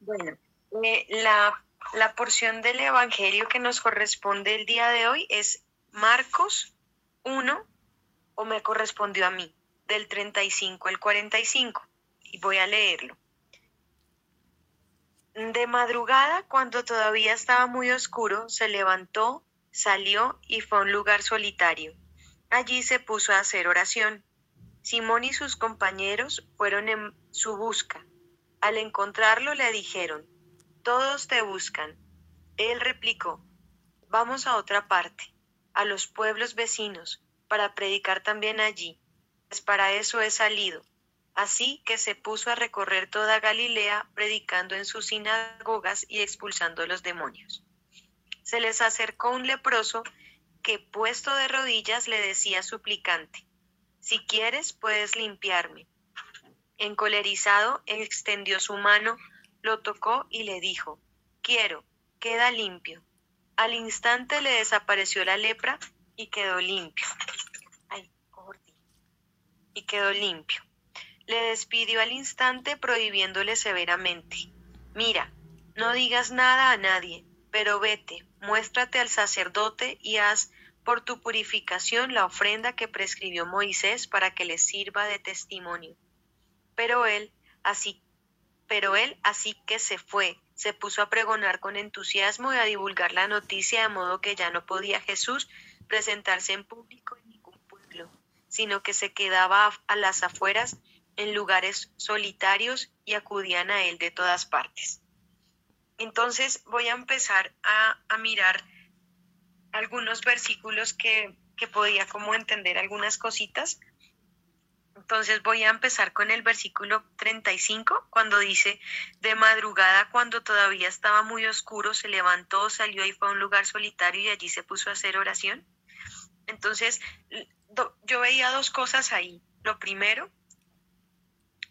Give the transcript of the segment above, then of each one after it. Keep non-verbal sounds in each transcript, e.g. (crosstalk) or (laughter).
Bueno, eh, la, la porción del Evangelio que nos corresponde el día de hoy es Marcos 1, o me correspondió a mí, del 35 al 45, y voy a leerlo. De madrugada, cuando todavía estaba muy oscuro, se levantó, salió y fue a un lugar solitario. Allí se puso a hacer oración. Simón y sus compañeros fueron en su busca. Al encontrarlo le dijeron, Todos te buscan. Él replicó, Vamos a otra parte, a los pueblos vecinos, para predicar también allí, pues para eso he salido. Así que se puso a recorrer toda Galilea, predicando en sus sinagogas y expulsando los demonios. Se les acercó un leproso que, puesto de rodillas, le decía suplicante, Si quieres, puedes limpiarme. Encolerizado, extendió su mano, lo tocó y le dijo, Quiero, queda limpio. Al instante le desapareció la lepra y quedó limpio. Ay, y quedó limpio. Le despidió al instante prohibiéndole severamente, Mira, no digas nada a nadie, pero vete, muéstrate al sacerdote y haz por tu purificación la ofrenda que prescribió Moisés para que le sirva de testimonio. Pero él, así, pero él así que se fue, se puso a pregonar con entusiasmo y a divulgar la noticia de modo que ya no podía Jesús presentarse en público en ningún pueblo, sino que se quedaba a las afueras en lugares solitarios y acudían a él de todas partes. Entonces voy a empezar a, mirar algunos versículos que, que podía como entender algunas cositas. Entonces voy a empezar con el versículo 35, cuando dice, de madrugada, cuando todavía estaba muy oscuro, se levantó, salió y fue a un lugar solitario y allí se puso a hacer oración. Entonces, yo veía dos cosas ahí. Lo primero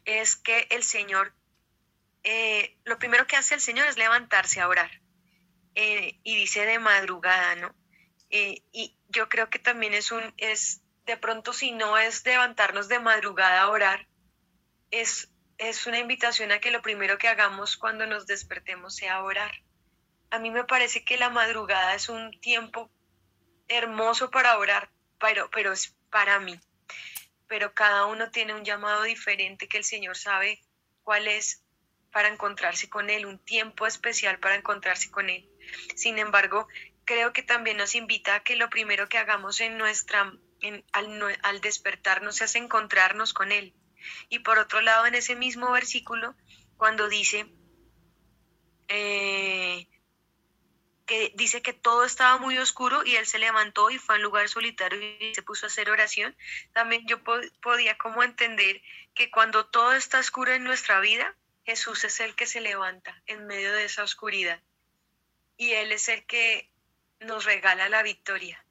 es que el Señor, eh, lo primero que hace el Señor es levantarse a orar. Eh, y dice de madrugada, ¿no? Eh, y yo creo que también es un, es, de pronto si no es levantarnos de madrugada a orar, es, es una invitación a que lo primero que hagamos cuando nos despertemos sea orar. A mí me parece que la madrugada es un tiempo hermoso para orar, pero, pero es para mí. Pero cada uno tiene un llamado diferente que el Señor sabe cuál es para encontrarse con Él, un tiempo especial para encontrarse con Él. Sin embargo, creo que también nos invita a que lo primero que hagamos en nuestra, al, al despertarnos es encontrarnos con Él. Y por otro lado, en ese mismo versículo, cuando dice, eh, que dice que todo estaba muy oscuro y él se levantó y fue a un lugar solitario y se puso a hacer oración, también yo podía como entender que cuando todo está oscuro en nuestra vida, Jesús es el que se levanta en medio de esa oscuridad y Él es el que nos regala la victoria,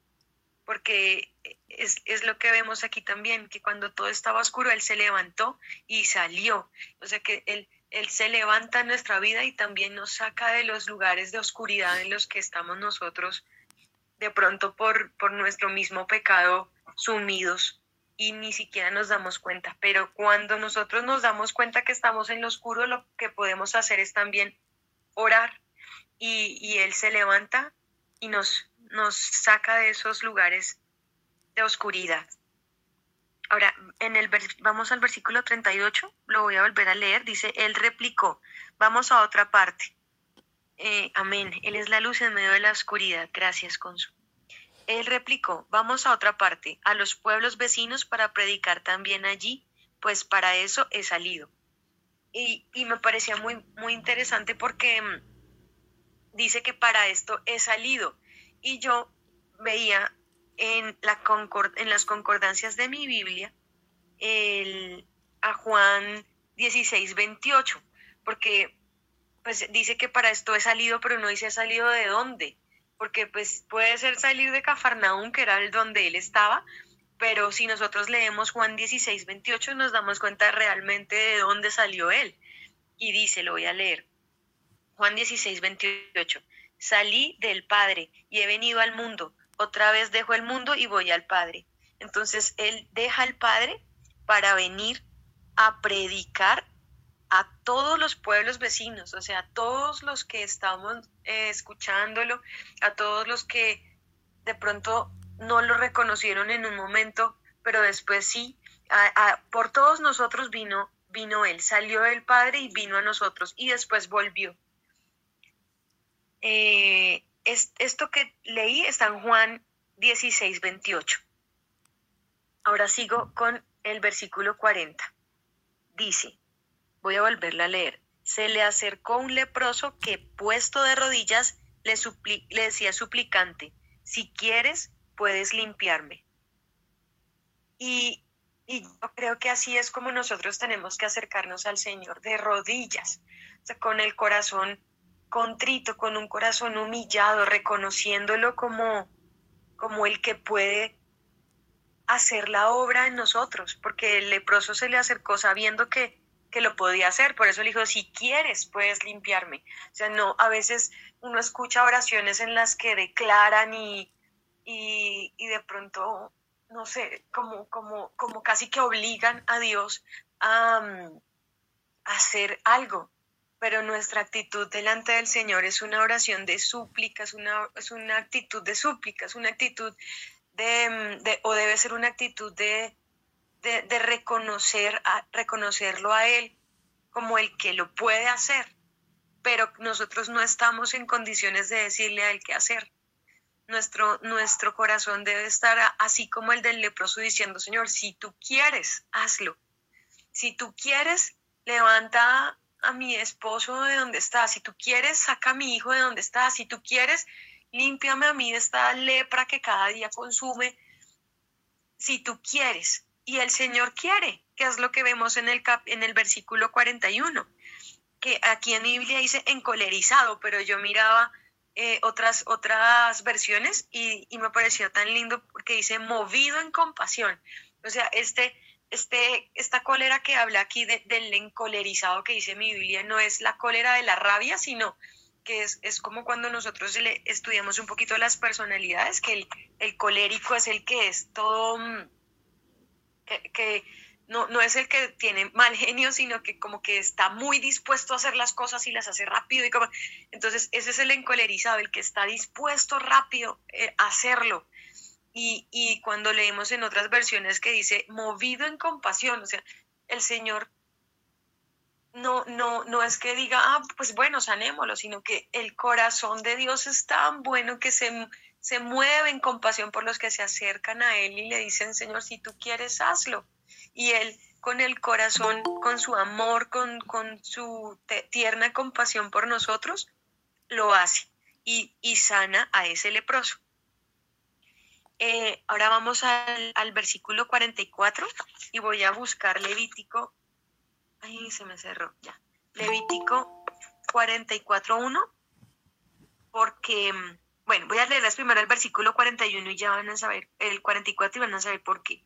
porque es, es, lo que vemos aquí también, que cuando todo estaba oscuro, Él se levantó y salió, o sea que Él él se levanta en nuestra vida y también nos saca de los lugares de oscuridad en los que estamos nosotros, de pronto por, por nuestro mismo pecado sumidos y ni siquiera nos damos cuenta. Pero cuando nosotros nos damos cuenta que estamos en lo oscuro, lo que podemos hacer es también orar y, y Él se levanta y nos, nos saca de esos lugares de oscuridad. Ahora, en el vamos al versículo 38, lo voy a volver a leer, dice, Él replicó, vamos a otra parte. Eh, amén, Él es la luz en medio de la oscuridad, gracias, Consu. Él replicó, vamos a otra parte, a los pueblos vecinos para predicar también allí, pues para eso he salido. Y, y me parecía muy, muy interesante porque mm, dice que para esto he salido. Y yo veía en, la en las concordancias de mi Biblia el, a Juan 16, 28, porque pues dice que para esto he salido, pero no dice salido de dónde, porque pues puede ser salir de Cafarnaún, que era el donde él estaba, pero si nosotros leemos Juan 16, 28 nos damos cuenta realmente de dónde salió él. Y dice, lo voy a leer, Juan 16, 28, salí del Padre y he venido al mundo otra vez dejo el mundo y voy al Padre. Entonces Él deja al Padre para venir a predicar a todos los pueblos vecinos, o sea, a todos los que estamos eh, escuchándolo, a todos los que de pronto no lo reconocieron en un momento, pero después sí, por todos nosotros vino, vino Él, salió del Padre y vino a nosotros y después volvió. Eh, esto que leí está en Juan 16, 28. Ahora sigo con el versículo 40. Dice, voy a volverla a leer. Se le acercó un leproso que, puesto de rodillas, le, le decía suplicante, si quieres, puedes limpiarme. Y, y, yo creo que así es como nosotros tenemos que acercarnos al Señor, de rodillas, con el corazón contrito, con un corazón humillado, reconociéndolo como, como el que puede hacer la obra en nosotros, porque el leproso se le acercó sabiendo que, que lo podía hacer, por eso le dijo, si quieres, puedes limpiarme. O sea, no, a veces uno escucha oraciones en las que declaran y, y, de pronto, no sé, como, como, como casi que obligan a Dios a, mm, a hacer algo, pero nuestra actitud delante del Señor es una oración de súplica, es una, es una actitud de súplica, es una actitud Mm, de, o debe ser una actitud de, de, reconocer a, reconocerlo a Él como el que lo puede hacer, pero nosotros no estamos en condiciones de decirle a Él qué hacer. Nuestro, nuestro corazón debe estar así como el del leproso diciendo, Señor, si tú quieres, hazlo. Si tú quieres, levanta a mi esposo de donde está. Si tú quieres, saca a mi hijo de donde está. Si tú quieres, límpiame a mí de esta lepra que cada día consume, si tú quieres. Y el Señor quiere, que es lo que vemos en el, cap, en el versículo 41, que aquí en Biblia dice encolerizado, pero yo miraba eh, otras, otras versiones y, me pareció tan lindo porque dice movido en compasión. O sea, este, este, esta cólera que habla aquí del encolerizado que dice mi Biblia no es la cólera de la rabia, sino que es, es como cuando nosotros le estudiamos un poquito las personalidades, que el, el colérico es el que es todo, mm, que, no, no, es el que tiene mal genio, sino que como que está muy dispuesto a hacer las cosas y las hace rápido. Y como, entonces, ese es el encolerizado, el que está dispuesto rápido eh, a hacerlo. Y, cuando leemos en otras versiones que dice movido en compasión, o sea, el Señor no, no, no es que diga, ah, pues bueno, sanémoslo, sino que el corazón de Dios es tan bueno que se, se mueve en compasión por los que se acercan a Él y le dicen, Señor, si tú quieres, hazlo. Y Él con el corazón, con su amor, con, con su tierna compasión por nosotros, lo hace y, y sana a ese leproso. Eh, ahora vamos al, versículo 44 y voy a buscar Levítico Ay, se me cerró, ya. Levítico 44.1, porque, bueno, voy a leerles primero el versículo 41 y ya van a saber, el 44 y van a saber por qué.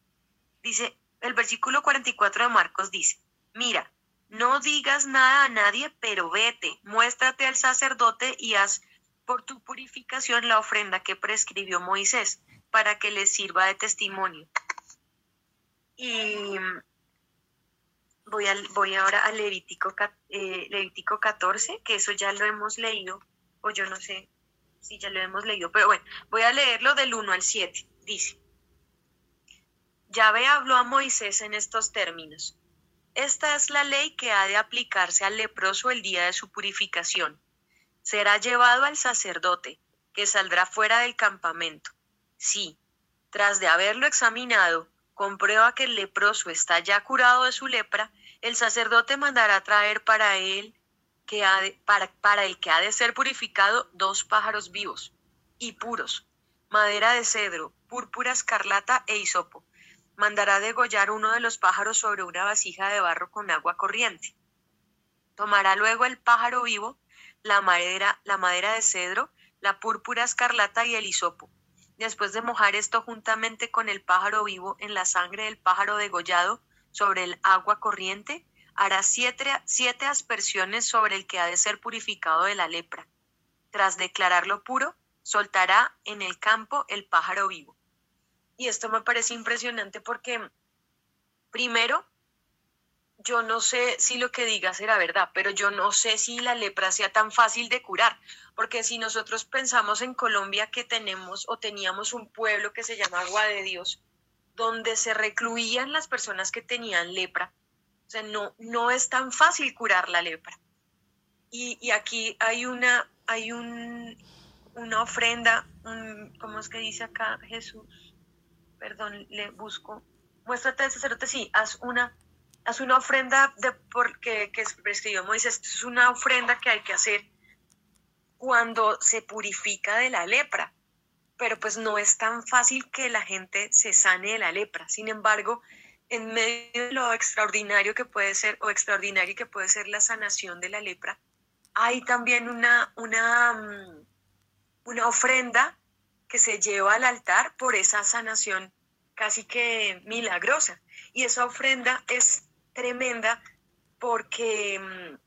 Dice, el versículo 44 de Marcos dice, mira, no digas nada a nadie, pero vete, muéstrate al sacerdote y haz por tu purificación la ofrenda que prescribió Moisés, para que les sirva de testimonio. Y voy, a, voy ahora a Levítico, eh, Levítico 14, que eso ya lo hemos leído, o yo no sé si ya lo hemos leído, pero bueno, voy a leerlo del 1 al 7. Dice, Yahvé habló a Moisés en estos términos. Esta es la ley que ha de aplicarse al leproso el día de su purificación. Será llevado al sacerdote, que saldrá fuera del campamento. Si, tras de haberlo examinado, comprueba que el leproso está ya curado de su lepra, el sacerdote mandará traer para él que ha para, para el que ha de ser purificado dos pájaros vivos y puros, madera de cedro, púrpura escarlata e hisopo. Mandará degollar uno de los pájaros sobre una vasija de barro con agua corriente. Tomará luego el pájaro vivo, la madera, la madera de cedro, la púrpura escarlata y el hisopo. Después de mojar esto juntamente con el pájaro vivo en la sangre del pájaro degollado, sobre el agua corriente, hará siete, siete aspersiones sobre el que ha de ser purificado de la lepra. Tras declararlo puro, soltará en el campo el pájaro vivo. Y esto me parece impresionante porque, primero, yo no sé si lo que digas era verdad, pero yo no sé si la lepra sea tan fácil de curar, porque si nosotros pensamos en Colombia que tenemos o teníamos un pueblo que se llama Agua de Dios, donde se recluían las personas que tenían lepra, o sea, no, no es tan fácil curar la lepra. Y, aquí hay una, hay un, una ofrenda, ¿cómo es que dice acá Jesús? Perdón, le busco. Muéstrate el sacerdote, sí, haz una haz una ofrenda de porque que prescribió Moisés, es una ofrenda que hay que hacer cuando se purifica de la lepra. Pero pues no es tan fácil que la gente se sane de la lepra. Sin embargo, en medio de lo extraordinario que puede ser o extraordinario que puede ser la sanación de la lepra, hay también una, una, mm, una ofrenda que se lleva al altar por esa sanación casi que milagrosa. Y esa ofrenda es tremenda porque mm,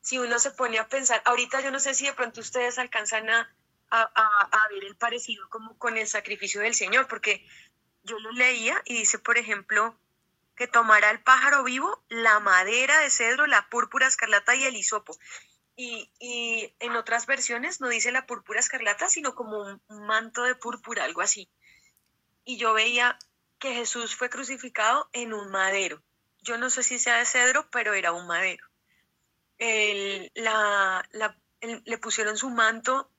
si uno se pone a pensar, ahorita yo no sé si de pronto ustedes alcanzan a, a, ver el parecido como con el sacrificio del Señor, porque yo lo leía y dice, por ejemplo, que tomará el pájaro vivo, la madera de cedro, la púrpura escarlata y el hisopo. Y, y, en otras versiones no dice la púrpura escarlata, sino como un, manto de púrpura, algo así. Y yo veía que Jesús fue crucificado en un madero. Yo no sé si sea de cedro, pero era un madero. la, le pusieron su manto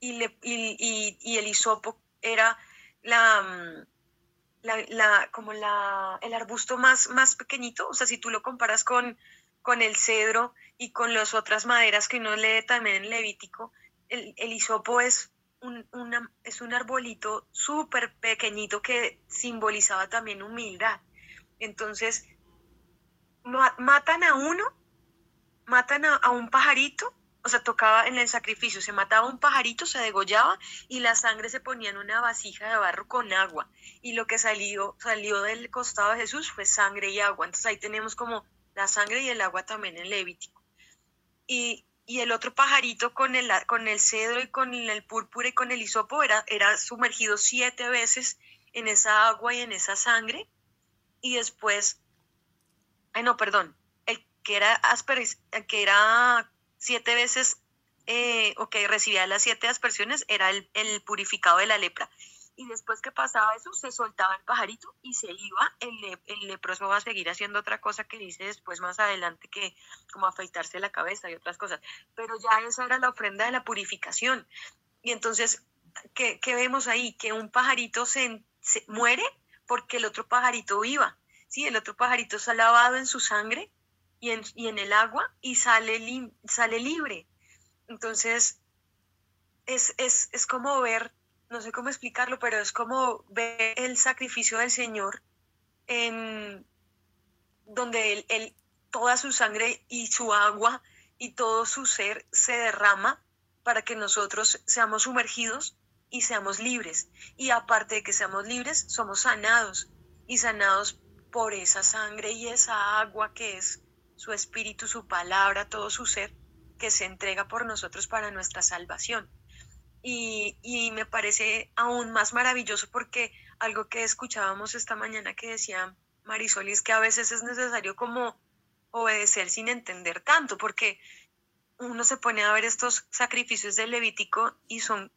y, le, y, el hisopo era la, mm, la, como la, el arbusto más, más pequeñito. O sea, si tú lo comparas con, con el cedro y con las otras maderas que uno lee también en Levítico, el, el hisopo es es un arbolito súper pequeñito que simbolizaba también humildad. Entonces, matan a uno, matan a, un pajarito, o sea, tocaba en el sacrificio, se mataba un pajarito, se degollaba y la sangre se ponía en una vasija de barro con agua. Y lo que salió, salió del costado de Jesús fue sangre y agua. Entonces ahí tenemos como la sangre y el agua también en Levítico. Y, y el otro pajarito con el, con el cedro y con el púrpura y con el hisopo era, era sumergido siete veces en esa agua y en esa sangre. Y después, ay no, perdón, el que era asperis, el que era siete veces, eh, o que recibía las siete aspersiones, era el, el purificado de la lepra y después que pasaba eso se soltaba el pajarito y se iba, el, leproso va a seguir haciendo otra cosa que dice después más adelante que como afeitarse la cabeza y otras cosas, pero ya esa era la ofrenda de la purificación. Y entonces, ¿qué, vemos ahí? Que un pajarito se, muere porque el otro pajarito viva, ¿sí? El otro pajarito está lavado en su sangre y en, y en el agua y sale, sale libre. Entonces, es, es, es como ver no sé cómo explicarlo, pero es como ver el sacrificio del Señor en donde él, toda su sangre y su agua y todo su ser se derrama para que nosotros seamos sumergidos y seamos libres. Y aparte de que seamos libres, somos sanados y sanados por esa sangre y esa agua que es su espíritu, su palabra, todo su ser que se entrega por nosotros para nuestra salvación y, me parece aún más maravilloso porque algo que escuchábamos esta mañana que decía Marisol es que a veces es necesario como obedecer sin entender tanto, porque uno se pone a ver estos sacrificios del Levítico y son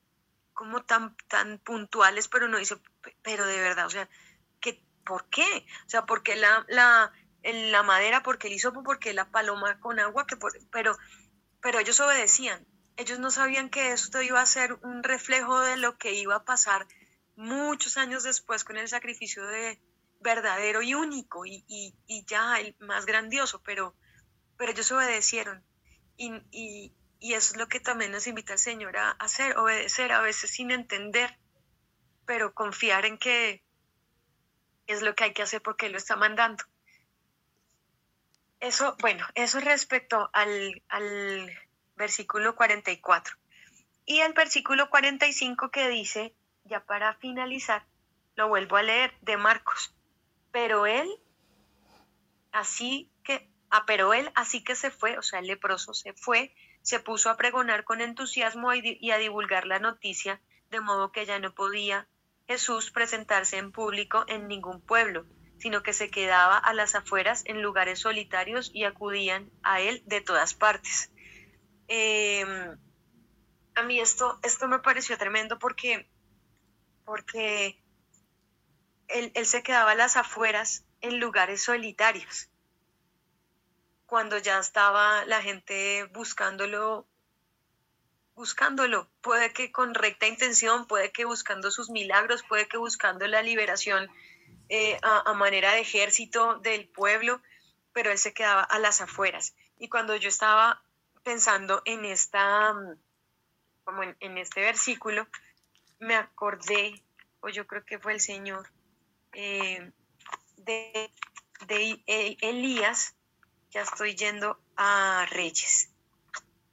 como tan, tan puntuales, pero uno dice, pero de verdad, o sea, ¿qué, ¿por qué? O sea, ¿por qué la, la, la madera? ¿Por qué el hisopo? ¿Por qué la paloma con agua? Que pero, pero ellos obedecían ellos no sabían que esto iba a ser un reflejo de lo que iba a pasar muchos años después con el sacrificio de verdadero y único y, ya el más grandioso, pero, pero ellos obedecieron. Y, eso es lo que también nos invita el Señor a hacer, obedecer a veces sin entender, pero confiar en que es lo que hay que hacer porque Él lo está mandando. Eso, bueno, eso respecto al, al versículo 44. Y el versículo 45 que dice, ya para finalizar, lo vuelvo a leer de Marcos. Pero él, así que, ah, pero él, así que se fue, o sea, el leproso se fue, se puso a pregonar con entusiasmo y a divulgar la noticia, de modo que ya no podía Jesús presentarse en público en ningún pueblo, sino que se quedaba a las afueras en lugares solitarios y acudían a él de todas partes. Em, a mí esto, esto me pareció tremendo porque, porque él, él se quedaba a las afueras en lugares solitarios. Cuando ya estaba la gente buscándolo buscándolo, puede que con recta intención, puede que buscando sus milagros, puede que buscando la liberación eh, a, manera de ejército del pueblo, pero él se quedaba a las afueras. Y cuando yo estaba pensando en esta, como en, este versículo, me acordé, o yo creo que fue el Señor, eh, de, de Elías, ya estoy yendo a Reyes.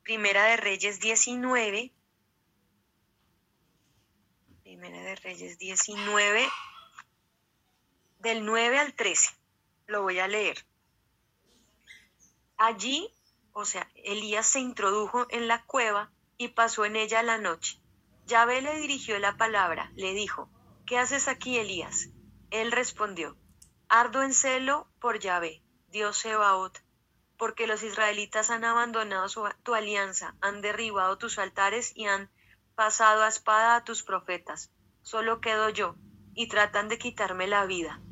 Primera de Reyes 19. Primera de Reyes 19, del 9 al 13. Lo voy a leer. Allí, o sea, Elías se introdujo en la cueva y pasó en ella la noche. Yahvé le dirigió la palabra, le dijo, ¿qué haces aquí, Elías? Él respondió, ardo en celo por Yahvé, Dios Sebaot, porque los israelitas han abandonado tu alianza, han derribado tus altares y han pasado a espada a tus profetas. Solo quedo yo, y tratan de quitarme la vida.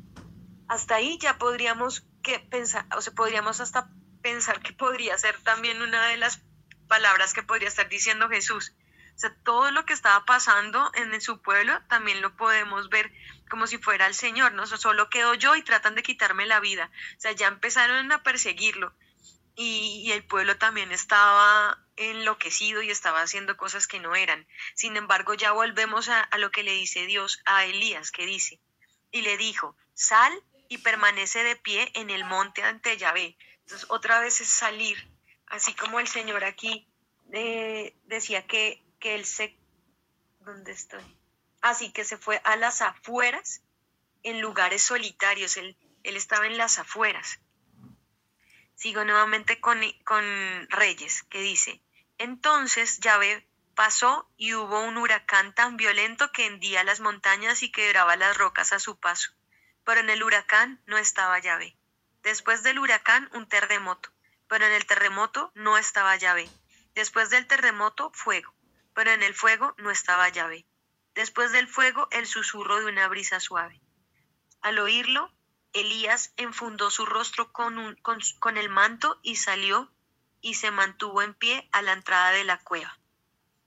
Hasta ahí ya podríamos que pensar, o sea, podríamos hasta pensar que podría ser también una de las palabras que podría estar diciendo Jesús. O sea, todo lo que estaba pasando en su pueblo también lo podemos ver como si fuera el Señor, ¿no? solo quedo yo y tratan de quitarme la vida. O sea, ya empezaron a perseguirlo y, el pueblo también estaba enloquecido y estaba haciendo cosas que no eran. Sin embargo, ya volvemos a, lo que le dice Dios a Elías, que dice, y le dijo, sal y permanece de pie en el monte ante Yahvé. Entonces, otra vez es salir, así como el Señor aquí eh, decía que, que él se... ¿Dónde estoy? Así que se fue a las afueras, en lugares solitarios, él, él estaba en las afueras. Sigo nuevamente con, con Reyes, que dice, entonces Yahvé pasó y hubo un huracán tan violento que hendía las montañas y quebraba las rocas a su paso. Pero en el huracán no estaba Yahvé. Después del huracán un terremoto, pero en el terremoto no estaba Yahvé. Después del terremoto fuego, pero en el fuego no estaba Yahvé. Después del fuego el susurro de una brisa suave. Al oírlo, Elías enfundó su rostro con, el manto y salió y se mantuvo en pie a la entrada de la cueva.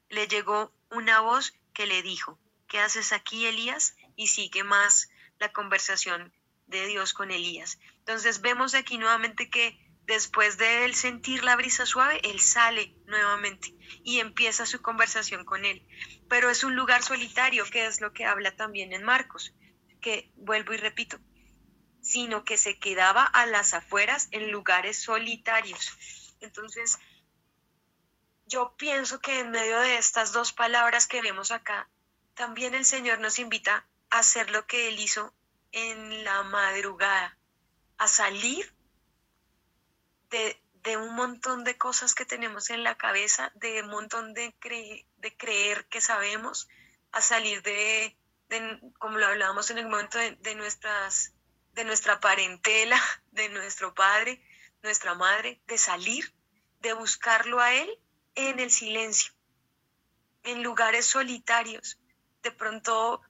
Le llegó una voz que le dijo, ¿qué haces aquí, Elías? Y sigue más la conversación de Dios con Elías. Entonces vemos aquí nuevamente que después de él sentir la brisa suave, él sale nuevamente y empieza su conversación con él. Pero es un lugar solitario, que es lo que habla también en Marcos, que vuelvo y repito, sino que se quedaba a las afueras en lugares solitarios. Entonces, yo pienso que en medio de estas dos palabras que vemos acá, también el Señor nos invita a hacer lo que Él hizo en la madrugada, a salir de, un montón de cosas que tenemos en la cabeza, de un montón de, de creer que sabemos, a salir de, como lo hablábamos en el momento de nuestras de nuestra parentela, (laughs) de nuestro padre, nuestra madre, de salir, de buscarlo a Él en el silencio, en lugares solitarios. De pronto,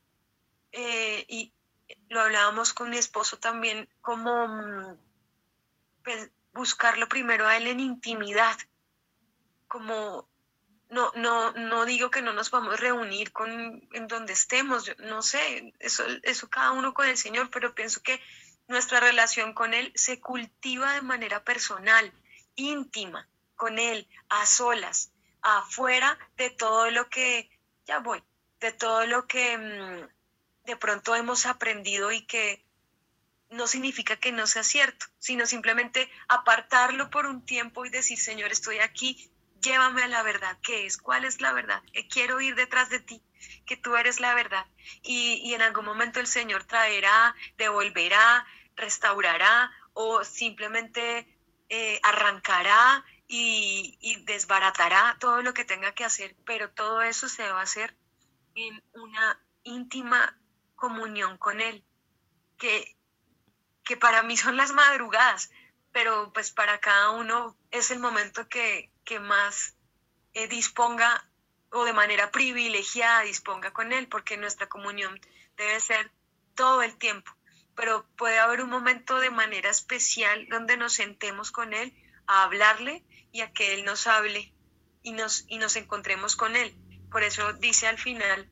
eh, y lo hablábamos con mi esposo también, como mm, pues, buscarlo primero a Él en intimidad, como no, no, no digo que no nos vamos a reunir con, en donde estemos, no sé, eso, eso cada uno con el Señor, pero pienso que nuestra relación con Él se cultiva de manera personal, íntima, con Él, a solas, afuera de todo lo que, ya voy, de todo lo que mm, de pronto hemos aprendido y que no significa que no sea cierto, sino simplemente apartarlo por un tiempo y decir, Señor, estoy aquí, llévame a la verdad, ¿qué es? ¿Cuál es la verdad? quiero ir detrás de ti, que tú eres la verdad. Y, en algún momento el Señor traerá, devolverá, restaurará o simplemente eh, arrancará y, y, desbaratará todo lo que tenga que hacer, pero todo eso se va a hacer en una íntima comunión con Él, que que para mí son las madrugadas, pero pues para cada uno es el momento que, que más eh, disponga o de manera privilegiada disponga con Él, porque nuestra comunión debe ser todo el tiempo, pero puede haber un momento de manera especial donde nos sentemos con Él a hablarle y a que Él nos hable y nos, y nos encontremos con Él. Por eso dice al final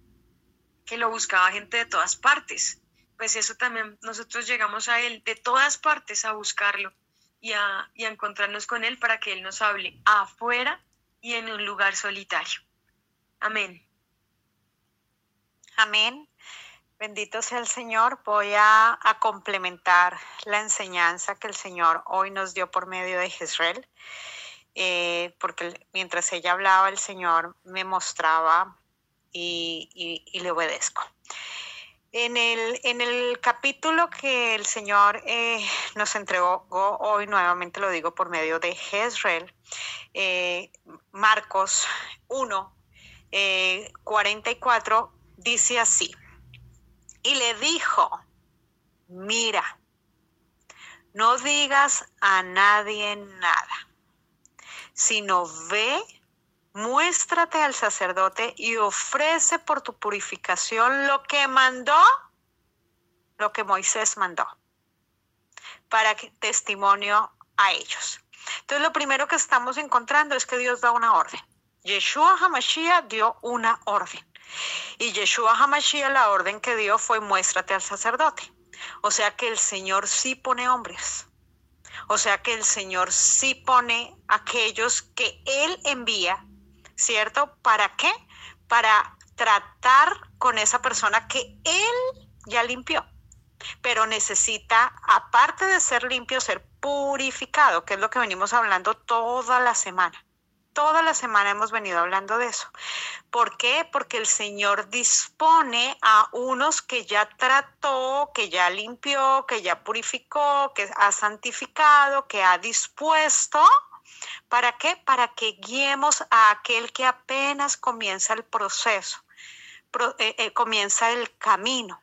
que lo buscaba gente de todas partes. Pues eso también nosotros llegamos a Él de todas partes a buscarlo y a, y a encontrarnos con Él para que Él nos hable afuera y en un lugar solitario. Amén. Amén. Bendito sea el Señor. Voy a, complementar la enseñanza que el Señor hoy nos dio por medio de Jezreel, eh, porque mientras ella hablaba, el Señor me mostraba y, le obedezco. En el, en el, capítulo que el Señor eh, nos entregó hoy, nuevamente lo digo por medio de Jezreel, eh, Marcos 1, 44 eh, dice así, y le dijo, mira, no digas a nadie nada, sino ve, muéstrate al sacerdote y ofrece por tu purificación lo que mandó, lo que Moisés mandó, para que testimonio a ellos. Entonces lo primero que estamos encontrando es que Dios da una orden. Yeshua Hamashiach dio una orden. Y Yeshua Hamashiach la orden que dio fue muéstrate al sacerdote. O sea que el Señor sí pone hombres. O sea que el Señor sí pone aquellos que Él envía, ¿cierto? ¿Para qué? Para tratar con esa persona que Él ya limpió. Pero necesita, aparte de ser limpio, ser purificado, que es lo que venimos hablando toda la semana toda la semana hemos venido hablando de eso. ¿Por qué? Porque el Señor dispone a unos que ya trató, que ya limpió, que ya purificó, que ha santificado, que ha dispuesto. ¿Para qué? Para que guiemos a aquel que apenas comienza el proceso, eh, eh, comienza el camino.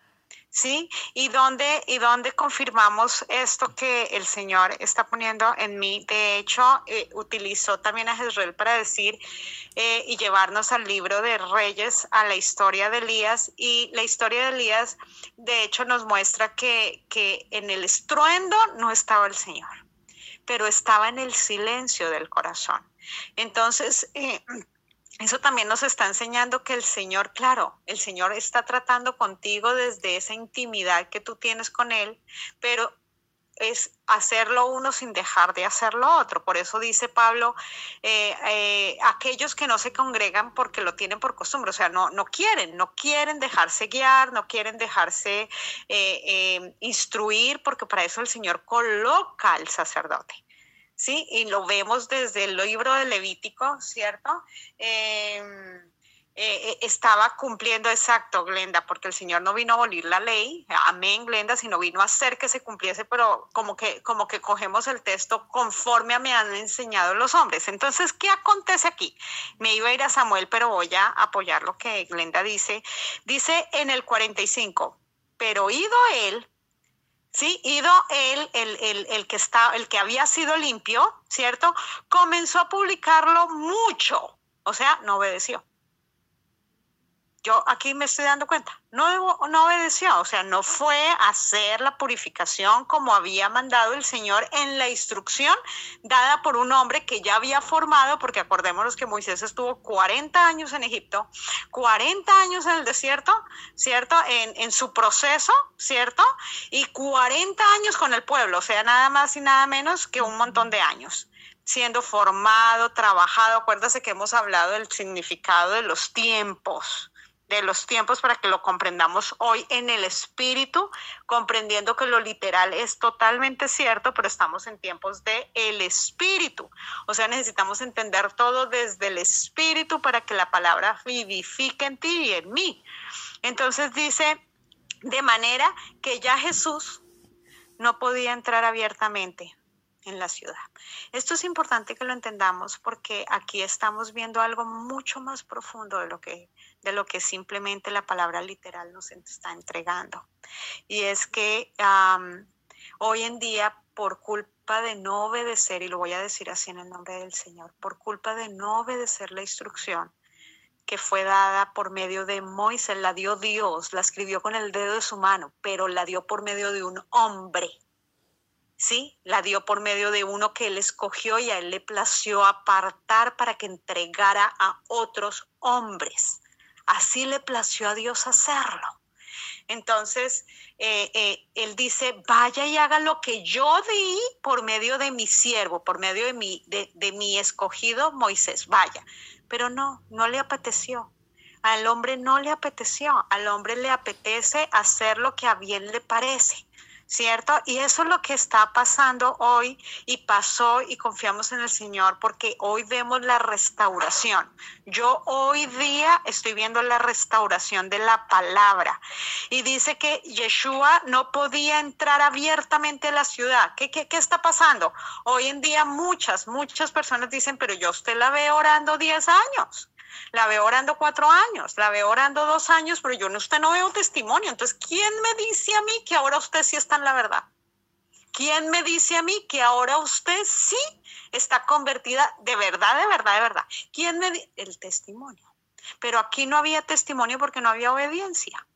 ¿sí? Y dónde, y dónde confirmamos esto que el Señor está poniendo en mí. De hecho, eh, utilizó también a Jezreel para decir y llevarnos al libro de Reyes, a la historia de Elías. Y la historia de Elías, de hecho, nos muestra que, que en el estruendo no estaba el Señor, pero estaba en el silencio del corazón. Entonces, eh, eso también nos está enseñando que el Señor, claro, el Señor está tratando contigo desde esa intimidad que tú tienes con Él, pero es hacerlo uno sin dejar de hacerlo otro. Por eso dice Pablo, eh, eh, aquellos que no se congregan porque lo tienen por costumbre, o sea, no, no quieren, no quieren dejarse guiar, no quieren dejarse eh, instruir, porque para eso el Señor coloca al sacerdote. ¿sí? Y lo vemos desde el libro de Levítico, ¿cierto? Eh, estaba cumpliendo exacto, Glenda, porque el Señor no vino a abolir la ley, amén, Glenda, sino vino a hacer que se cumpliese, pero como que, como que cogemos el texto conforme a me han enseñado los hombres. Entonces, ¿qué acontece aquí? Me iba a ir a Samuel, pero voy a apoyar lo que Glenda dice. Dice en el 45, pero oído él, ¿sí? Ido él, el, el, que está, el que había sido limpio, ¿cierto? Comenzó a publicarlo mucho, o sea, no obedeció. Yo aquí me estoy dando cuenta, no, obedeció, o sea, no fue a hacer la purificación como había mandado el Señor en la instrucción dada por un hombre que ya había formado, porque acordémonos que Moisés estuvo 40 años en Egipto, 40 años en el desierto, ¿cierto? En, en su proceso, ¿cierto? Y 40 años con el pueblo, o sea, nada más y nada menos que un montón de años siendo formado, trabajado. Acuérdase que hemos hablado del significado de los tiempos, de los tiempos para que lo comprendamos hoy en el espíritu, comprendiendo que lo literal es totalmente cierto, pero estamos en tiempos de el espíritu. O sea, necesitamos entender todo desde el espíritu para que la palabra vivifique en ti y en mí. Entonces dice, de manera que ya Jesús no podía entrar abiertamente en la ciudad. Esto es importante que lo entendamos porque aquí estamos viendo algo mucho más profundo de lo que, de lo que simplemente la palabra literal nos está entregando. Y es que hoy en día por culpa de no obedecer, y lo voy a decir así en el nombre del Señor, por culpa de no obedecer la instrucción que fue dada por medio de Moisés, la dio Dios, la escribió con el dedo de su mano, pero la dio por medio de un hombre. ¿Sí? La dio por medio de uno que él escogió y a él le plació apartar para que entregara a otros hombres. Así le plació a Dios hacerlo. Entonces, eh, eh, él dice, vaya y haga lo que yo di por medio de mi siervo, por medio de mi, de, de mi escogido Moisés, vaya. Pero no, no le apeteció. Al hombre no le apeteció, al hombre le apetece hacer lo que a bien le parece. ¿Cierto? Y eso es lo que está pasando hoy y pasó y confiamos en el Señor porque hoy vemos la restauración. Yo hoy día estoy viendo la restauración de la palabra y dice que Yeshua no podía entrar abiertamente a la ciudad. ¿Qué, qué, qué está pasando? Hoy en día muchas, muchas personas dicen, pero yo usted la veo orando 10 años la veo orando cuatro años, la veo orando dos años, pero yo no, usted no veo testimonio. Entonces, ¿quién me dice a mí que ahora usted sí está en la verdad? ¿Quién me dice a mí que ahora usted sí está convertida de verdad, de verdad, de verdad? ¿Quién me dice? El testimonio. Pero aquí no había testimonio porque no había obediencia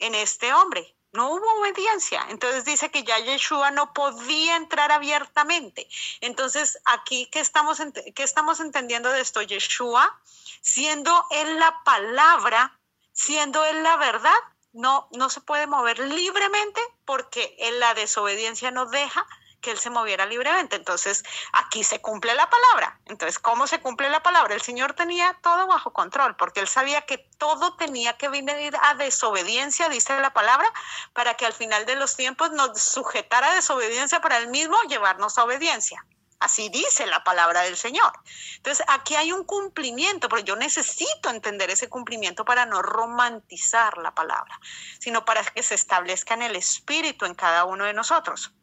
en este hombre. No hubo obediencia. Entonces dice que ya Yeshua no podía entrar abiertamente. Entonces, aquí, ¿qué estamos, qué estamos entendiendo de esto? Yeshua, siendo él la palabra, siendo él la verdad, no, no se puede mover libremente porque en la desobediencia no deja que él se moviera libremente. Entonces, aquí se cumple la palabra. Entonces, ¿cómo se cumple la palabra? El Señor tenía todo bajo control, porque él sabía que todo tenía que venir a desobediencia, dice la palabra, para que al final de los tiempos nos sujetara a desobediencia para él mismo llevarnos a obediencia. Así dice la palabra del Señor. Entonces, aquí hay un cumplimiento, pero yo necesito entender ese cumplimiento para no romantizar la palabra, sino para que se establezca en el espíritu en cada uno de nosotros.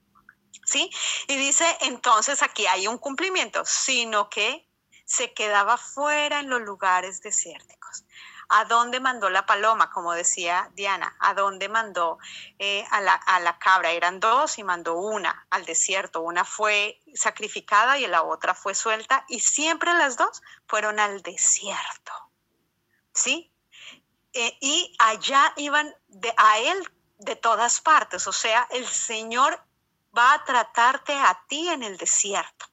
¿Sí? Y dice, entonces aquí hay un cumplimiento, sino que se quedaba fuera en los lugares desérticos. ¿A dónde mandó la paloma? Como decía Diana, ¿a dónde mandó eh, a, la, cabra? Eran dos y mandó una al desierto. Una fue sacrificada y la otra fue suelta y siempre las dos fueron al desierto. ¿Sí? Eh, y allá iban de, a él de todas partes. O sea, el Señor va a tratarte a ti en el desierto,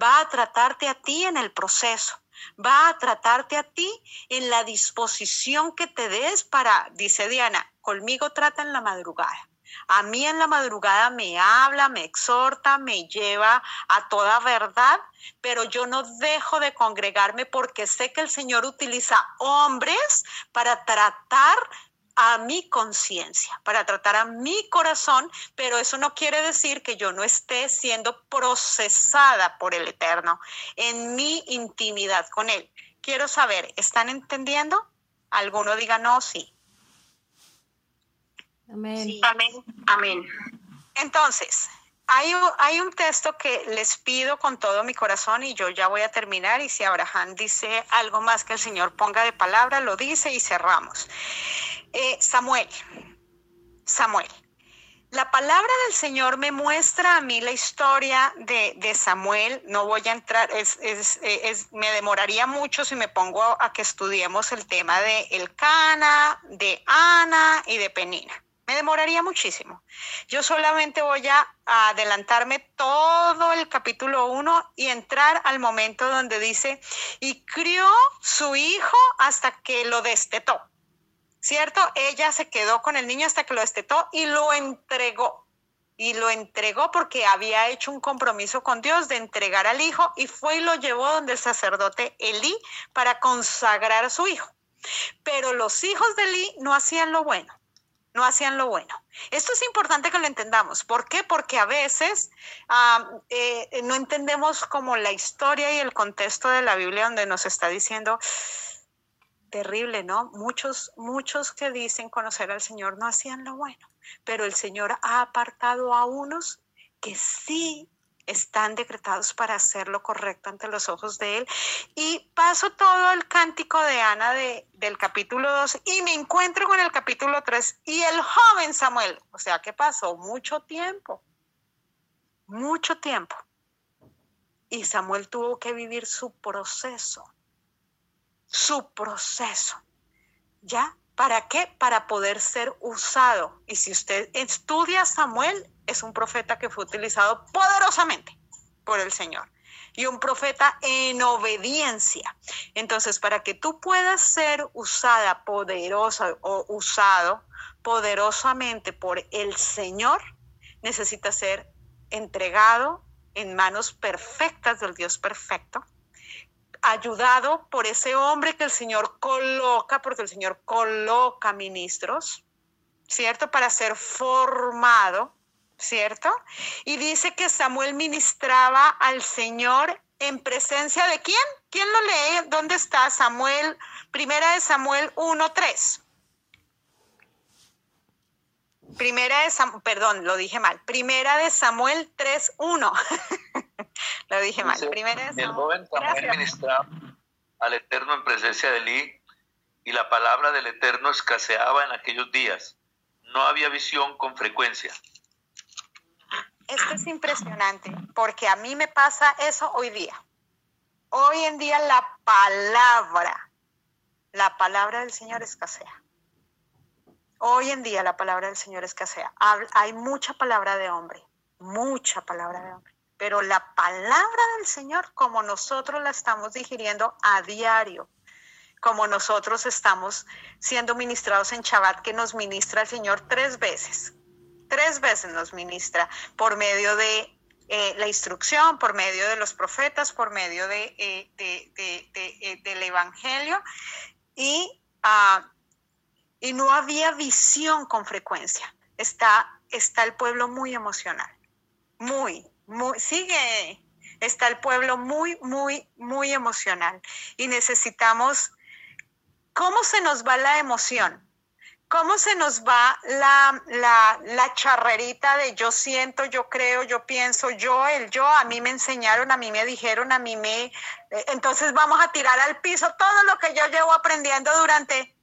va a tratarte a ti en el proceso, va a tratarte a ti en la disposición que te des para, dice Diana, conmigo trata en la madrugada. A mí en la madrugada me habla, me exhorta, me lleva a toda verdad, pero yo no dejo de congregarme porque sé que el Señor utiliza hombres para tratar a mi conciencia, para tratar a mi corazón, pero eso no quiere decir que yo no esté siendo procesada por el Eterno en mi intimidad con Él. Quiero saber, ¿están entendiendo? Alguno diga no, sí. Amén. Amén. Amén. Entonces, hay un, hay un, texto que les pido con todo mi corazón y yo ya voy a terminar y si Abraham dice algo más que el Señor ponga de palabra, lo dice y cerramos. Eh, Samuel, Samuel. La palabra del Señor me muestra a mí la historia de, Samuel. No voy a entrar, es, me demoraría mucho si me pongo a que estudiemos el tema de Elcana, de Ana y de Penina. Me demoraría muchísimo. Yo solamente voy a adelantarme todo el capítulo 1 y entrar al momento donde dice, y crió su hijo hasta que lo destetó. ¿Cierto? Ella se quedó con el niño hasta que lo destetó y lo entregó. Y lo entregó porque había hecho un compromiso con Dios de entregar al hijo y fue y lo llevó donde el sacerdote Elí para consagrar a su hijo. Pero los hijos de Elí no hacían lo bueno, no hacían lo bueno. Esto es importante que lo entendamos. ¿Por qué? Porque a veces eh, no entendemos como la historia y el contexto de la Biblia donde nos está diciendo, terrible, ¿no? Muchos, muchos que dicen conocer al Señor no hacían lo bueno, pero el Señor ha apartado a unos que sí están decretados para hacer lo correcto ante los ojos de Él. Y paso todo el cántico de Ana de, del capítulo 2 y me encuentro con el capítulo 3 y el joven Samuel. O sea que pasó mucho tiempo, mucho tiempo. Y Samuel tuvo que vivir su proceso, su proceso. ¿Ya? ¿Para qué? Para poder ser usado. Y si usted estudia Samuel, es un profeta que fue utilizado poderosamente por el Señor y un profeta en obediencia. Entonces, para que tú puedas ser usada poderosa o usado poderosamente por el Señor, necesitas ser entregado en manos perfectas del Dios perfecto ayudado por ese hombre que el Señor coloca, porque el Señor coloca ministros, ¿cierto? Para ser formado, ¿cierto? Y dice que Samuel ministraba al Señor en presencia de quién? ¿Quién lo lee? ¿Dónde está Samuel? Primera de Samuel 1.3. Primera de Samuel, perdón, lo dije mal. Primera de Samuel 3.1. (laughs) lo dije mal. Primera de El joven Samuel ministraba al Eterno en presencia de Eli y la palabra del Eterno escaseaba en aquellos días. No había visión con frecuencia. Esto es impresionante porque a mí me pasa eso hoy día. Hoy en día la palabra, la palabra del Señor escasea. Hoy en día la palabra del Señor escasea. Hay mucha palabra de hombre, mucha palabra de hombre. Pero la palabra del Señor, como nosotros la estamos digiriendo a diario, como nosotros estamos siendo ministrados en Shabbat, que nos ministra el Señor tres veces. Tres veces nos ministra por medio de eh, la instrucción, por medio de los profetas, por medio de, eh, eh, del Evangelio. Y uh, y no había visión con frecuencia. Está, está el pueblo muy emocional, muy, muy, sigue, está el pueblo muy, muy, muy emocional. Y necesitamos, ¿cómo se nos va la emoción? ¿Cómo se nos va la, la, la, charrerita de yo siento, yo creo, yo pienso, yo, el yo? A mí me enseñaron, a mí me dijeron, a mí me... Eh, entonces vamos a tirar al piso todo lo que yo llevo aprendiendo durante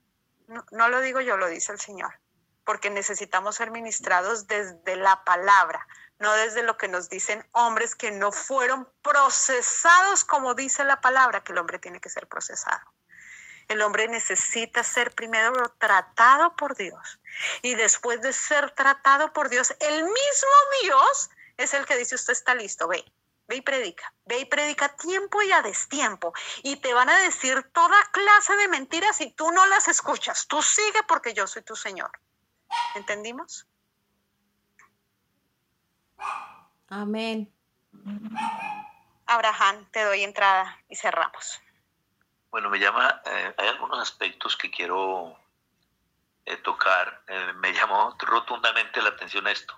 no, lo digo yo, lo dice el Señor, porque necesitamos ser ministrados desde la palabra, no desde lo que nos dicen hombres que no fueron procesados como dice la palabra, que el hombre tiene que ser procesado. El hombre necesita ser primero tratado por Dios y después de ser tratado por Dios, el mismo Dios es el que dice, usted está listo, ve, Ve y predica, ve y predica tiempo y a destiempo. Y te van a decir toda clase de mentiras y tú no las escuchas. Tú sigue porque yo soy tu Señor. ¿Entendimos? Amén. Abraham, te doy entrada y cerramos. Bueno, me llama, eh, hay algunos aspectos que quiero eh, tocar. Eh, me llamó rotundamente la atención esto.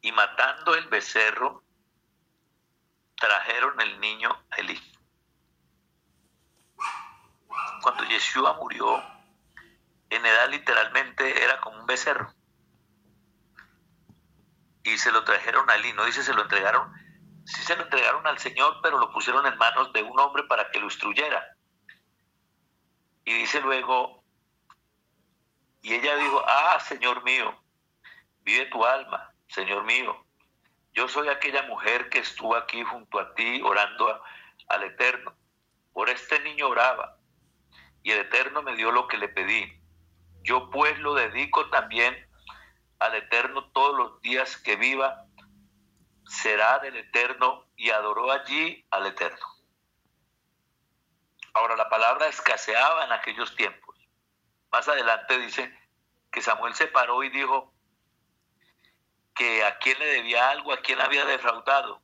Y matando el becerro, trajeron el niño Elí. Cuando Yeshua murió, en edad literalmente era como un becerro. Y se lo trajeron a Elí, no dice se lo entregaron, sí se lo entregaron al Señor, pero lo pusieron en manos de un hombre para que lo instruyera. Y dice luego, y ella dijo, ah, Señor mío, vive tu alma, Señor mío. Yo soy aquella mujer que estuvo aquí junto a ti orando al Eterno. Por este niño oraba y el Eterno me dio lo que le pedí. Yo pues lo dedico también al Eterno todos los días que viva. Será del Eterno y adoró allí al Eterno. Ahora la palabra escaseaba en aquellos tiempos. Más adelante dice que Samuel se paró y dijo, que a quién le debía algo, a quién había defraudado.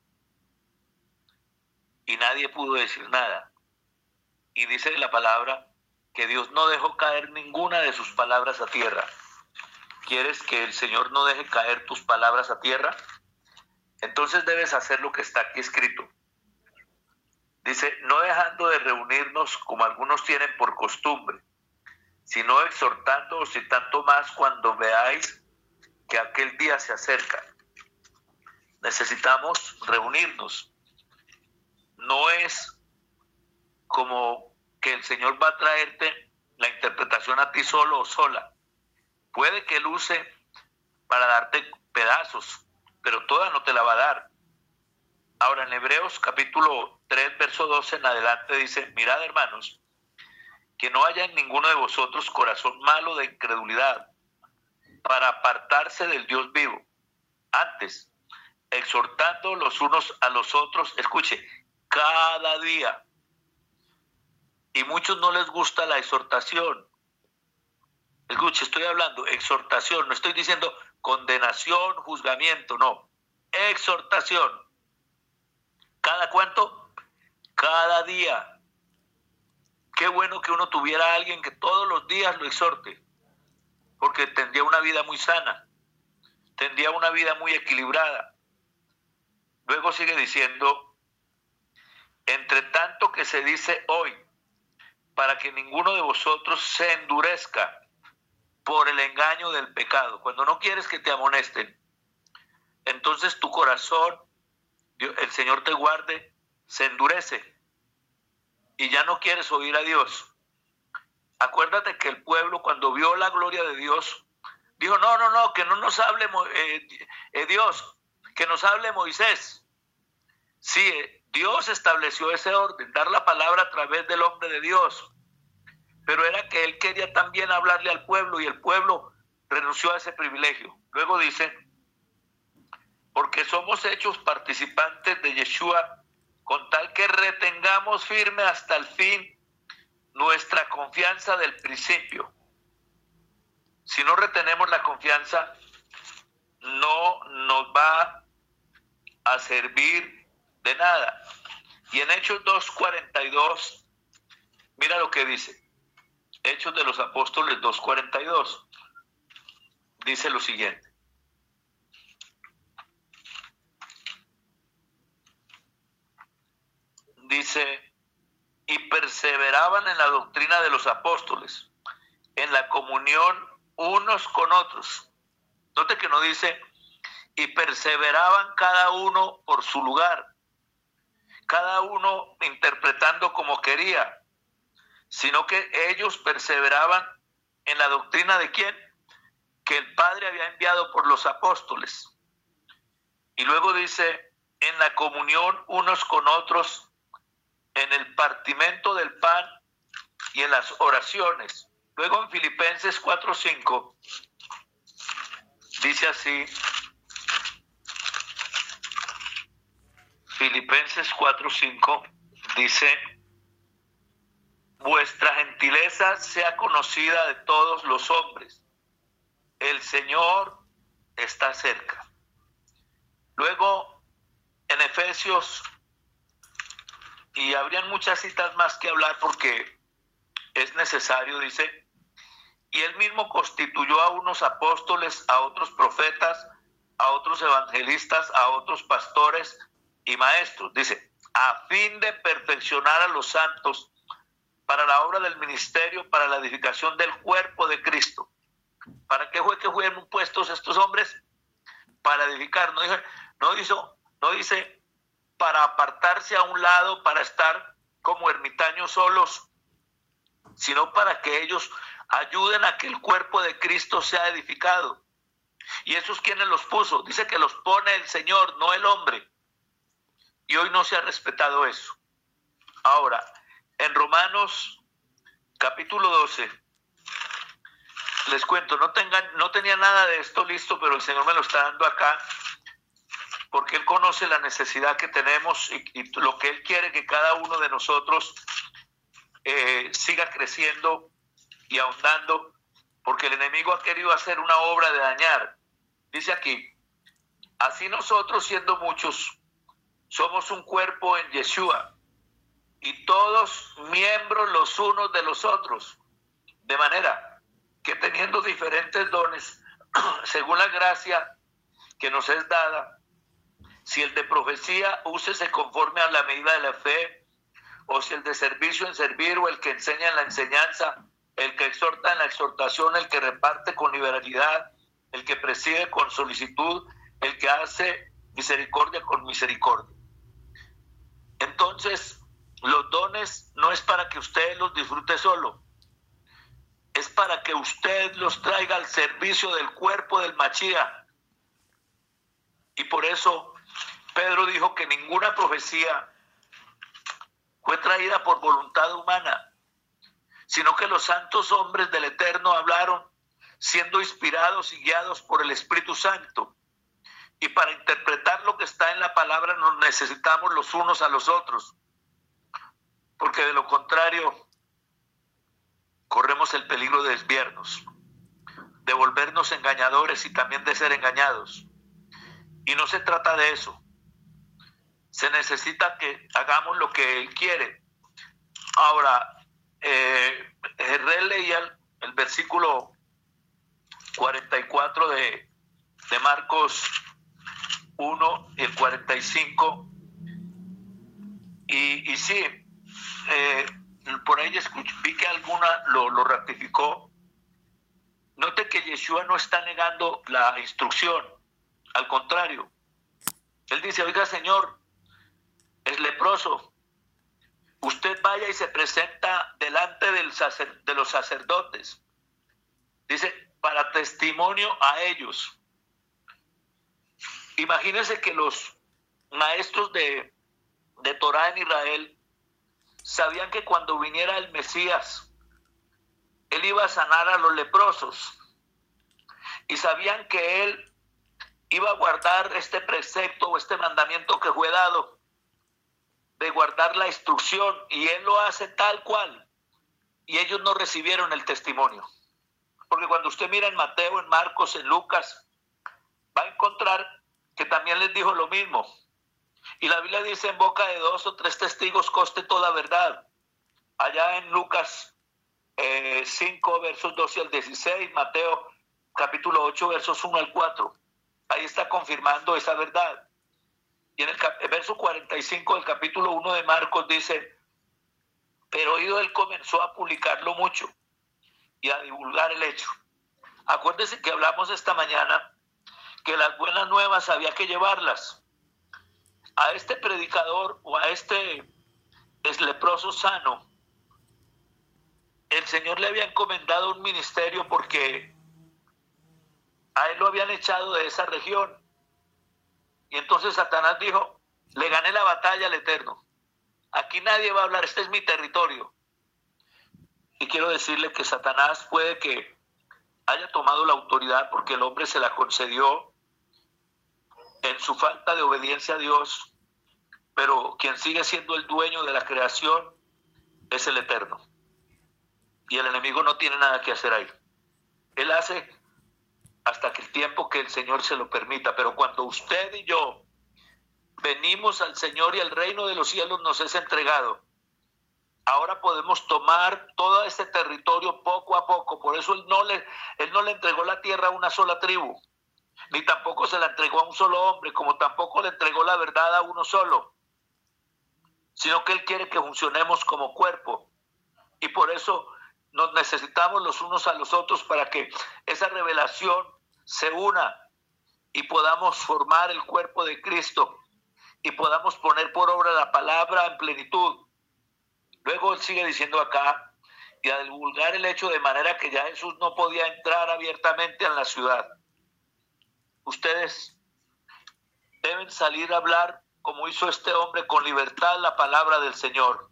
Y nadie pudo decir nada. Y dice la palabra que Dios no dejó caer ninguna de sus palabras a tierra. ¿Quieres que el Señor no deje caer tus palabras a tierra? Entonces debes hacer lo que está aquí escrito. Dice, no dejando de reunirnos como algunos tienen por costumbre, sino exhortándoos y tanto más cuando veáis que aquel día se acerca. necesitamos reunirnos. No es como que el Señor va a traerte la interpretación a ti solo o sola. Puede que Él use para darte pedazos, pero toda no te la va a dar. Ahora en Hebreos capítulo 3, verso 12 en adelante dice, mirad hermanos, que no haya en ninguno de vosotros corazón malo de incredulidad para apartarse del Dios vivo. Antes, exhortando los unos a los otros, escuche, cada día. Y muchos no les gusta la exhortación. Escuche, estoy hablando exhortación, no estoy diciendo condenación, juzgamiento, no. Exhortación. ¿Cada cuánto? Cada día. Qué bueno que uno tuviera a alguien que todos los días lo exhorte, porque tendría una vida muy sana, tendría una vida muy equilibrada. Luego sigue diciendo, entre tanto que se dice hoy, para que ninguno de vosotros se endurezca por el engaño del pecado. Cuando no quieres que te amonesten, entonces tu corazón, el Señor te guarde, se endurece y ya no quieres oír a Dios. Acuérdate que el pueblo cuando vio la gloria de Dios, dijo, no, no, no, que no nos hable eh, eh, Dios, que nos hable Moisés. Sí, eh, Dios estableció ese orden, dar la palabra a través del hombre de Dios pero era que él quería también hablarle al pueblo y el pueblo renunció a ese privilegio. Luego dice, porque somos hechos participantes de Yeshua, con tal que retengamos firme hasta el fin nuestra confianza del principio. Si no retenemos la confianza, no nos va a servir de nada. Y en Hechos 2.42, mira lo que dice. Hechos de los Apóstoles 2.42. Dice lo siguiente. Dice, y perseveraban en la doctrina de los apóstoles, en la comunión unos con otros. Note que no dice, y perseveraban cada uno por su lugar, cada uno interpretando como quería, sino que ellos perseveraban en la doctrina de quién? Que el Padre había enviado por los apóstoles. Y luego dice, en la comunión unos con otros, en el partimento del pan y en las oraciones. Luego en Filipenses 4:5 dice así, Filipenses 4:5 dice, vuestra gentileza sea conocida de todos los hombres. El Señor está cerca. Luego, en Efesios, y habrían muchas citas más que hablar porque es necesario, dice, y él mismo constituyó a unos apóstoles, a otros profetas, a otros evangelistas, a otros pastores y maestros, dice, a fin de perfeccionar a los santos para la obra del ministerio, para la edificación del cuerpo de Cristo. ¿Para qué fue que fueron puestos estos hombres? Para edificar. No dice, no, hizo, no dice para apartarse a un lado, para estar como ermitaños solos, sino para que ellos ayuden a que el cuerpo de Cristo sea edificado. ¿Y esos quienes los puso? Dice que los pone el Señor, no el hombre. Y hoy no se ha respetado eso. Ahora, en Romanos capítulo 12, les cuento, no, tengan, no tenía nada de esto listo, pero el Señor me lo está dando acá, porque Él conoce la necesidad que tenemos y, lo que Él quiere que cada uno de nosotros eh, siga creciendo y ahondando, porque el enemigo ha querido hacer una obra de dañar. Dice aquí, así nosotros siendo muchos, somos un cuerpo en Yeshua y todos miembros los unos de los otros, de manera que teniendo diferentes dones, (clears throat) según la gracia que nos es dada, si el de profecía úsese conforme a la medida de la fe, o si el de servicio en servir, o el que enseña en la enseñanza, el que exhorta en la exhortación, el que reparte con liberalidad, el que preside con solicitud, el que hace misericordia con misericordia. Entonces, los dones no es para que usted los disfrute solo, es para que usted los traiga al servicio del cuerpo del Machía. Y por eso Pedro dijo que ninguna profecía fue traída por voluntad humana, sino que los santos hombres del Eterno hablaron siendo inspirados y guiados por el Espíritu Santo. Y para interpretar lo que está en la palabra nos necesitamos los unos a los otros, porque de lo contrario corremos el peligro de desviarnos, de volvernos engañadores y también de ser engañados. Y no se trata de eso. Se necesita que hagamos lo que Él quiere. Ahora, eh, leía el, el, versículo 44 de, de Marcos 1 y el 45. Y, y sí, eh, por ahí vi que alguna lo, lo ratificó. Note que Yeshua no está negando la instrucción, al contrario. Él dice, oiga Señor, es leproso. Usted vaya y se presenta delante del de los sacerdotes. Dice, para testimonio a ellos. Imagínense que los maestros de, de Torah en Israel sabían que cuando viniera el Mesías, él iba a sanar a los leprosos. Y sabían que él iba a guardar este precepto o este mandamiento que fue dado, de guardar la instrucción, y él lo hace tal cual. Y ellos no recibieron el testimonio. Porque cuando usted mira en Mateo, en Marcos, en Lucas, va a encontrar que también les dijo lo mismo. Y la Biblia dice en boca de dos o tres testigos coste toda verdad. Allá en Lucas 5, eh, versos 12 al 16, Mateo capítulo 8, versos 1 al 4. Ahí está confirmando esa verdad. Y en el, el verso 45 del capítulo 1 de Marcos dice, pero oído él comenzó a publicarlo mucho y a divulgar el hecho. Acuérdese que hablamos esta mañana que las buenas nuevas había que llevarlas. A este predicador o a este leproso sano, el Señor le había encomendado un ministerio porque a él lo habían echado de esa región. Y entonces Satanás dijo, le gané la batalla al Eterno. Aquí nadie va a hablar, este es mi territorio. Y quiero decirle que Satanás puede que haya tomado la autoridad porque el hombre se la concedió en su falta de obediencia a Dios, pero quien sigue siendo el dueño de la creación es el Eterno. Y el enemigo no tiene nada que hacer ahí. Él hace hasta que el tiempo que el Señor se lo permita, pero cuando usted y yo venimos al Señor y el reino de los cielos nos es entregado, ahora podemos tomar todo este territorio poco a poco. Por eso él no le, él no le entregó la tierra a una sola tribu, ni tampoco se la entregó a un solo hombre, como tampoco le entregó la verdad a uno solo, sino que él quiere que funcionemos como cuerpo. Y por eso nos necesitamos los unos a los otros para que esa revelación se una y podamos formar el cuerpo de Cristo y podamos poner por obra la palabra en plenitud Luego sigue diciendo acá, y a divulgar el hecho de manera que ya Jesús no podía entrar abiertamente en la ciudad. Ustedes deben salir a hablar como hizo este hombre con libertad la palabra del Señor.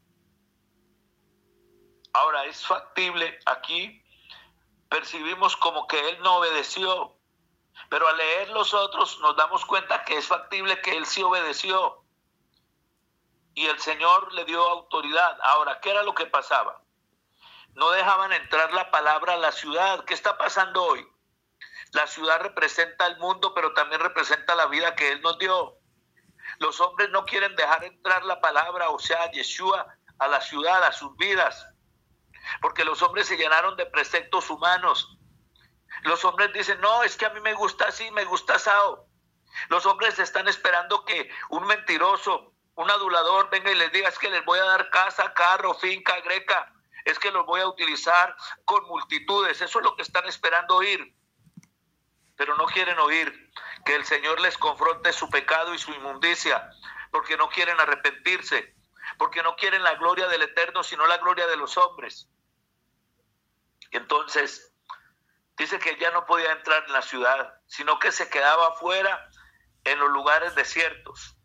Ahora es factible aquí, percibimos como que él no obedeció, pero al leer los otros nos damos cuenta que es factible que él sí obedeció y el Señor le dio autoridad. Ahora, ¿qué era lo que pasaba? No dejaban entrar la palabra a la ciudad. ¿Qué está pasando hoy? La ciudad representa el mundo, pero también representa la vida que Él nos dio. Los hombres no quieren dejar entrar la palabra, o sea, Yeshua, a la ciudad, a sus vidas, porque los hombres se llenaron de preceptos humanos. Los hombres dicen, no, es que a mí me gusta así, me gusta asado. Los hombres están esperando que un mentiroso, un adulador venga y les diga es que les voy a dar casa, carro, finca, greca, es que los voy a utilizar con multitudes, eso es lo que están esperando oír, pero no quieren oír que el Señor les confronte su pecado y su inmundicia, porque no quieren arrepentirse, porque no quieren la gloria del Eterno, sino la gloria de los hombres. Entonces dice que ya no podía entrar en la ciudad, sino que se quedaba afuera en los lugares desiertos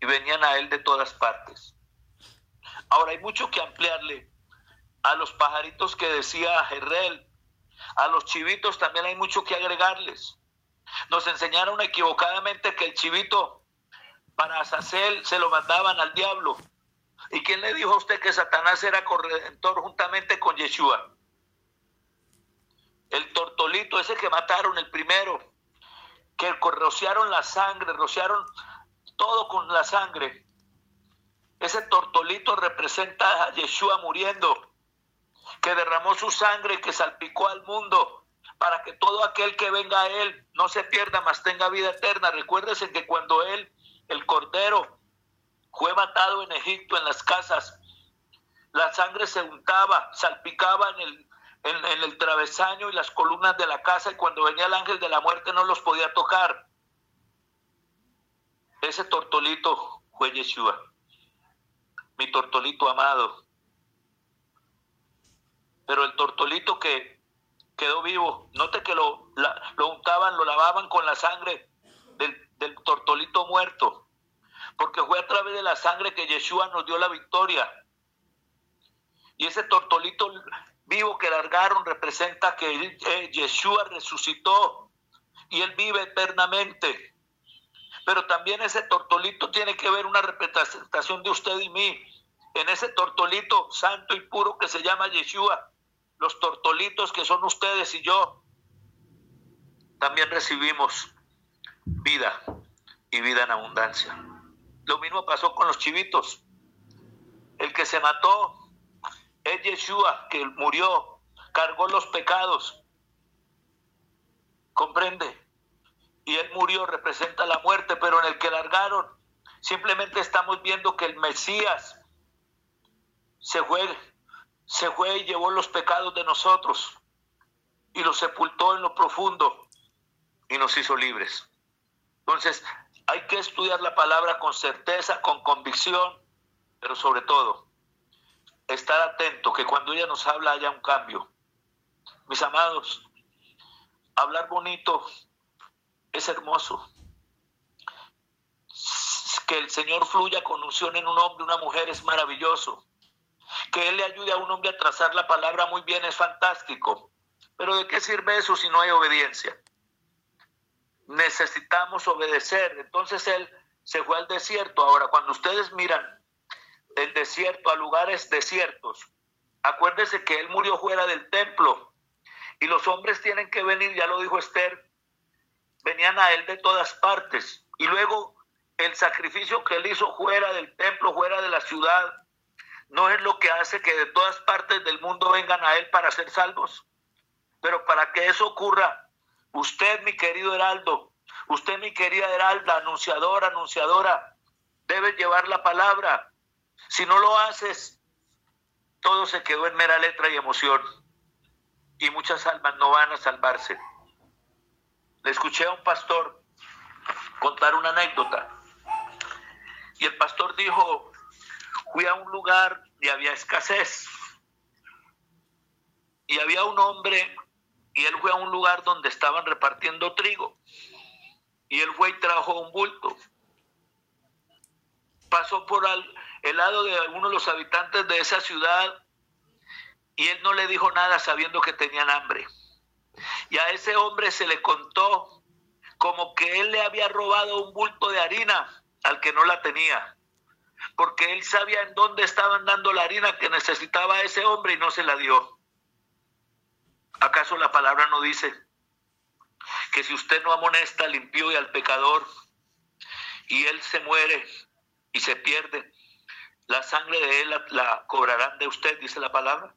y venían a él de todas partes. Ahora hay mucho que ampliarle a los pajaritos que decía Jerrel, a los chivitos también hay mucho que agregarles. Nos enseñaron equivocadamente que el chivito para Azazel se lo mandaban al diablo. ¿Y quién le dijo a usted que Satanás era corredentor juntamente con Yeshua? El tortolito, ese que mataron el primero, que rociaron la sangre, rociaron todo con la sangre. Ese tortolito representa a Yeshua muriendo, que derramó su sangre, que salpicó al mundo, para que todo aquel que venga a Él no se pierda, mas tenga vida eterna. Recuérdese que cuando Él, el Cordero, fue matado en Egipto, en las casas, la sangre se untaba, salpicaba en el, en, el travesaño y las columnas de la casa, y cuando venía el ángel de la muerte no los podía tocar. Ese tortolito fue Yeshua, mi tortolito amado. Pero el tortolito que quedó vivo, note que lo, lo untaban, lo lavaban con la sangre del, del tortolito muerto, porque fue a través de la sangre que Yeshua nos dio la victoria. Y ese tortolito vivo que largaron representa que eh, Yeshua resucitó y él vive eternamente. Pero también ese tortolito tiene que ver una representación de usted y mí. En ese tortolito santo y puro que se llama Yeshua, los tortolitos que son ustedes y yo, también recibimos vida y vida en abundancia. Lo mismo pasó con los chivitos. El que se mató es Yeshua, que murió, cargó los pecados. ¿Comprende? y él murió, representa la muerte, pero en el que largaron, simplemente estamos viendo que el Mesías se fue, se fue y llevó los pecados de nosotros y los sepultó en lo profundo y nos hizo libres. Entonces, hay que estudiar la palabra con certeza, con convicción, pero sobre todo, estar atento que cuando ella nos habla haya un cambio. Mis amados, hablar bonito es hermoso. Que el Señor fluya con unción en un hombre, una mujer es maravilloso. Que Él le ayude a un hombre a trazar la palabra muy bien es fantástico. Pero ¿de qué sirve eso si no hay obediencia? Necesitamos obedecer. Entonces Él se fue al desierto. Ahora, cuando ustedes miran el desierto a lugares desiertos, acuérdense que Él murió fuera del templo. Y los hombres tienen que venir, ya lo dijo Esther, venían a él de todas partes. Y luego el sacrificio que él hizo fuera del templo, fuera de la ciudad, no es lo que hace que de todas partes del mundo vengan a él para ser salvos. Pero para que eso ocurra, usted, mi querido Heraldo, usted, mi querida Heralda, anunciadora, anunciadora, debe llevar la palabra. Si no lo haces, todo se quedó en mera letra y emoción. Y muchas almas no van a salvarse. Le escuché a un pastor contar una anécdota. Y el pastor dijo, fui a un lugar y había escasez. Y había un hombre y él fue a un lugar donde estaban repartiendo trigo. Y él fue y trajo un bulto. Pasó por el lado de algunos de los habitantes de esa ciudad y él no le dijo nada sabiendo que tenían hambre. Y a ese hombre se le contó como que él le había robado un bulto de harina al que no la tenía, porque él sabía en dónde estaban dando la harina que necesitaba ese hombre y no se la dio. ¿Acaso la palabra no dice que si usted no amonesta al impío y al pecador y él se muere y se pierde, la sangre de él la, la cobrarán de usted, dice la palabra?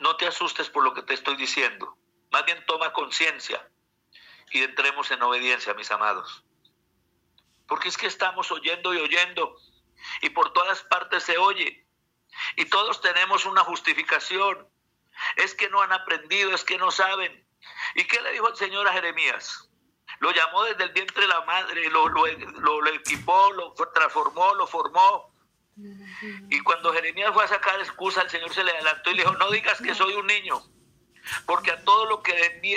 no te asustes por lo que te estoy diciendo. Más bien toma conciencia y entremos en obediencia, mis amados. Porque es que estamos oyendo y oyendo y por todas partes se oye. Y todos tenemos una justificación. Es que no han aprendido, es que no saben. ¿Y qué le dijo el Señor a Jeremías? Lo llamó desde el vientre de la madre, lo, lo, equipó, lo transformó, lo formó. Y cuando Jeremías fue a sacar excusa, el Señor se le adelantó y le dijo, no digas que soy un niño, porque a todo lo que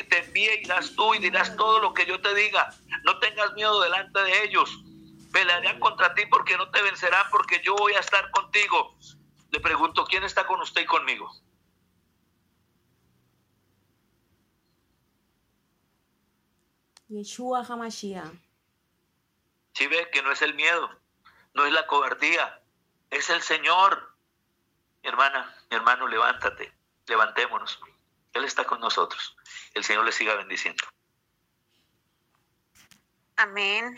te envíe irás tú y dirás todo lo que yo te diga. No tengas miedo delante de ellos. Pelearán contra ti porque no te vencerán, porque yo voy a estar contigo. Le pregunto, ¿quién está con usted y conmigo? Yeshua Hamashiach. Si ve que no es el miedo, no es la cobardía, es el Señor. Mi hermana, mi hermano, levántate, levantémonos. Él está con nosotros. El Señor le siga bendiciendo. Amén.